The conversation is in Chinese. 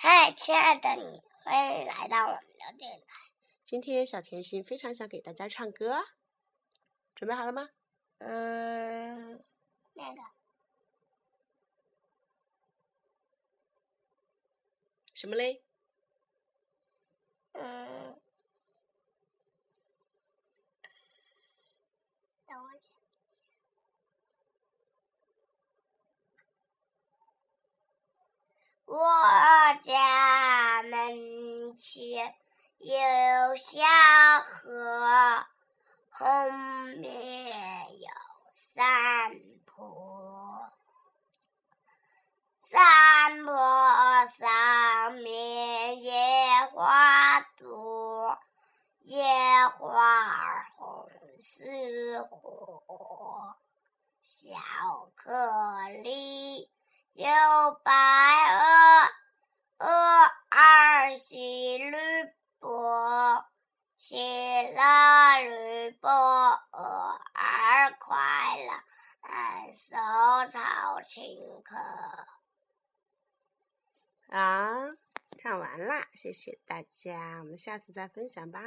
嗨，亲爱的你，欢迎来到我们的电台。今天小甜心非常想给大家唱歌，准备好了吗？嗯，那个什么嘞？嗯，等我一下。我前有小河，后面有山坡，山坡上面野花多，野花红似火，小河里有白喜乐与波，鹅儿快乐，爱手操琴课。啊，唱完啦，谢谢大家，我们下次再分享吧。